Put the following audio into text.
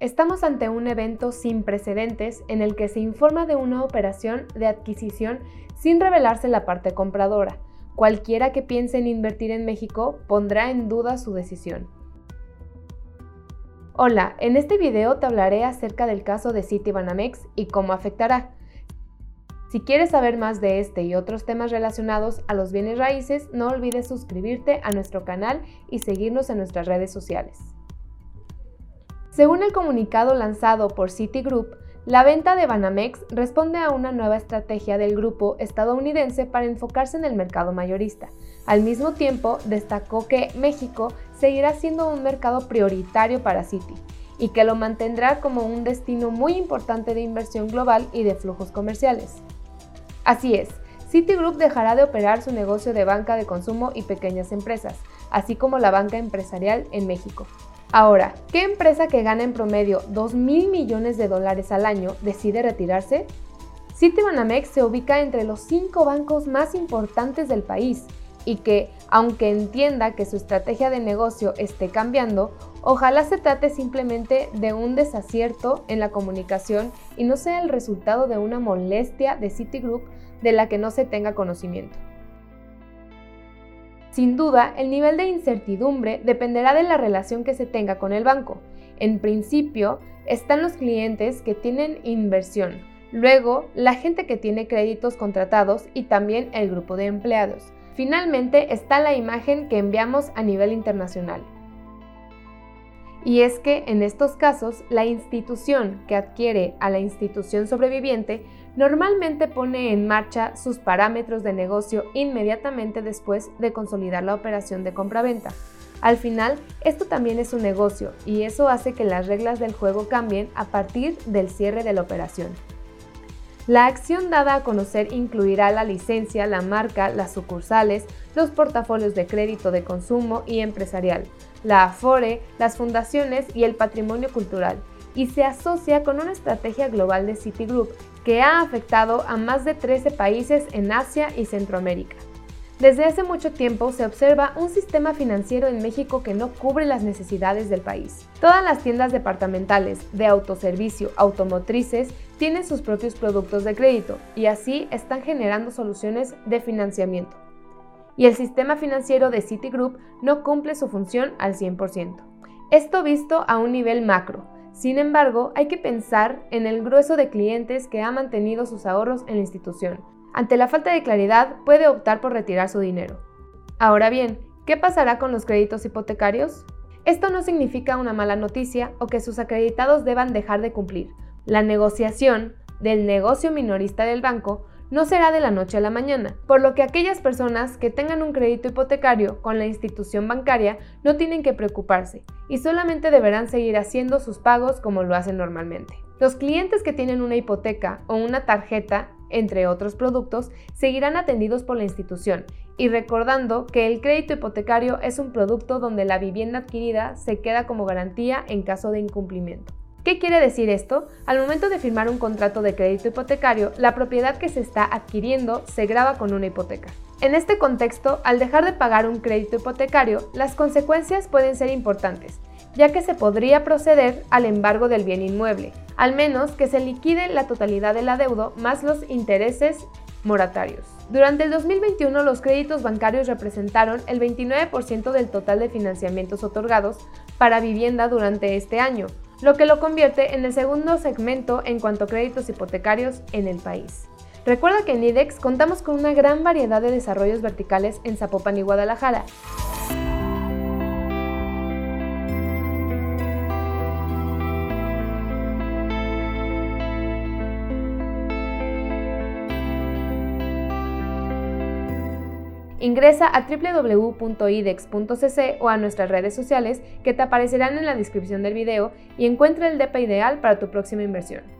Estamos ante un evento sin precedentes en el que se informa de una operación de adquisición sin revelarse la parte compradora. Cualquiera que piense en invertir en México pondrá en duda su decisión. Hola, en este video te hablaré acerca del caso de Citibanamex y cómo afectará. Si quieres saber más de este y otros temas relacionados a los bienes raíces, no olvides suscribirte a nuestro canal y seguirnos en nuestras redes sociales. Según el comunicado lanzado por Citigroup, la venta de Banamex responde a una nueva estrategia del grupo estadounidense para enfocarse en el mercado mayorista. Al mismo tiempo, destacó que México seguirá siendo un mercado prioritario para Citi y que lo mantendrá como un destino muy importante de inversión global y de flujos comerciales. Así es, Citigroup dejará de operar su negocio de banca de consumo y pequeñas empresas, así como la banca empresarial en México, Ahora, ¿qué empresa que gana en promedio 2 mil millones de dólares al año decide retirarse? Citibanamex se ubica entre los cinco bancos más importantes del país y que, aunque entienda que su estrategia de negocio esté cambiando, ojalá se trate simplemente de un desacierto en la comunicación y no sea el resultado de una molestia de Citigroup de la que no se tenga conocimiento. Sin duda, el nivel de incertidumbre dependerá de la relación que se tenga con el banco. En principio, están los clientes que tienen inversión, luego la gente que tiene créditos contratados y también el grupo de empleados. Finalmente está la imagen que enviamos a nivel internacional. Y es que en estos casos, la institución que adquiere a la institución sobreviviente normalmente pone en marcha sus parámetros de negocio inmediatamente después de consolidar la operación de compraventa. Al final, esto también es un negocio y eso hace que las reglas del juego cambien a partir del cierre de la operación. La acción dada a conocer incluirá la licencia, la marca, las sucursales, los portafolios de crédito de consumo y empresarial, la Afore, las fundaciones y el patrimonio cultural, y se asocia con una estrategia global de Citigroup que ha afectado a más de 13 países en Asia y Centroamérica. Desde hace mucho tiempo se observa un sistema financiero en México que no cubre las necesidades del país. Todas las tiendas departamentales, de autoservicio, automotrices, tienen sus propios productos de crédito y así están generando soluciones de financiamiento y el sistema financiero de Citigroup no cumple su función al 100%. Esto visto a un nivel macro. Sin embargo, hay que pensar en el grueso de clientes que ha mantenido sus ahorros en la institución. Ante la falta de claridad, puede optar por retirar su dinero. Ahora bien, ¿qué pasará con los créditos hipotecarios? Esto no significa una mala noticia o que sus acreditados deban dejar de cumplir. La negociación del negocio minorista del banco no será de la noche a la mañana, por lo que aquellas personas que tengan un crédito hipotecario con la institución bancaria no tienen que preocuparse y solamente deberán seguir haciendo sus pagos como lo hacen normalmente. Los clientes que tienen una hipoteca o una tarjeta, entre otros productos, seguirán atendidos por la institución y recordando que el crédito hipotecario es un producto donde la vivienda adquirida se queda como garantía en caso de incumplimiento. ¿Qué quiere decir esto? Al momento de firmar un contrato de crédito hipotecario, la propiedad que se está adquiriendo se graba con una hipoteca. En este contexto, al dejar de pagar un crédito hipotecario, las consecuencias pueden ser importantes, ya que se podría proceder al embargo del bien inmueble, al menos que se liquide la totalidad del adeudo más los intereses moratarios. Durante el 2021 los créditos bancarios representaron el 29% del total de financiamientos otorgados para vivienda durante este año, lo que lo convierte en el segundo segmento en cuanto a créditos hipotecarios en el país. Recuerda que en IDEX contamos con una gran variedad de desarrollos verticales en Zapopan y Guadalajara. Ingresa a www.idex.cc o a nuestras redes sociales que te aparecerán en la descripción del video y encuentra el DEPA ideal para tu próxima inversión.